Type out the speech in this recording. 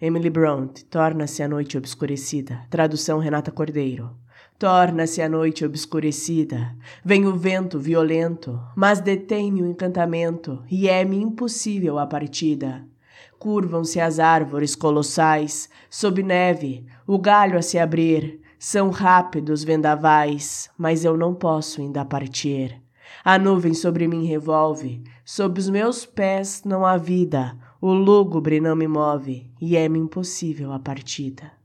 Emily Bront, Torna-se a Noite Obscurecida. Tradução Renata Cordeiro. Torna-se a noite obscurecida, vem o vento violento, mas detém-me o encantamento e é-me impossível a partida. Curvam-se as árvores colossais, sob neve, o galho a se abrir, são rápidos vendavais, mas eu não posso ainda partir. A nuvem sobre mim revolve, sob os meus pés não há vida, o lúgubre não me move, e é-me impossível a partida.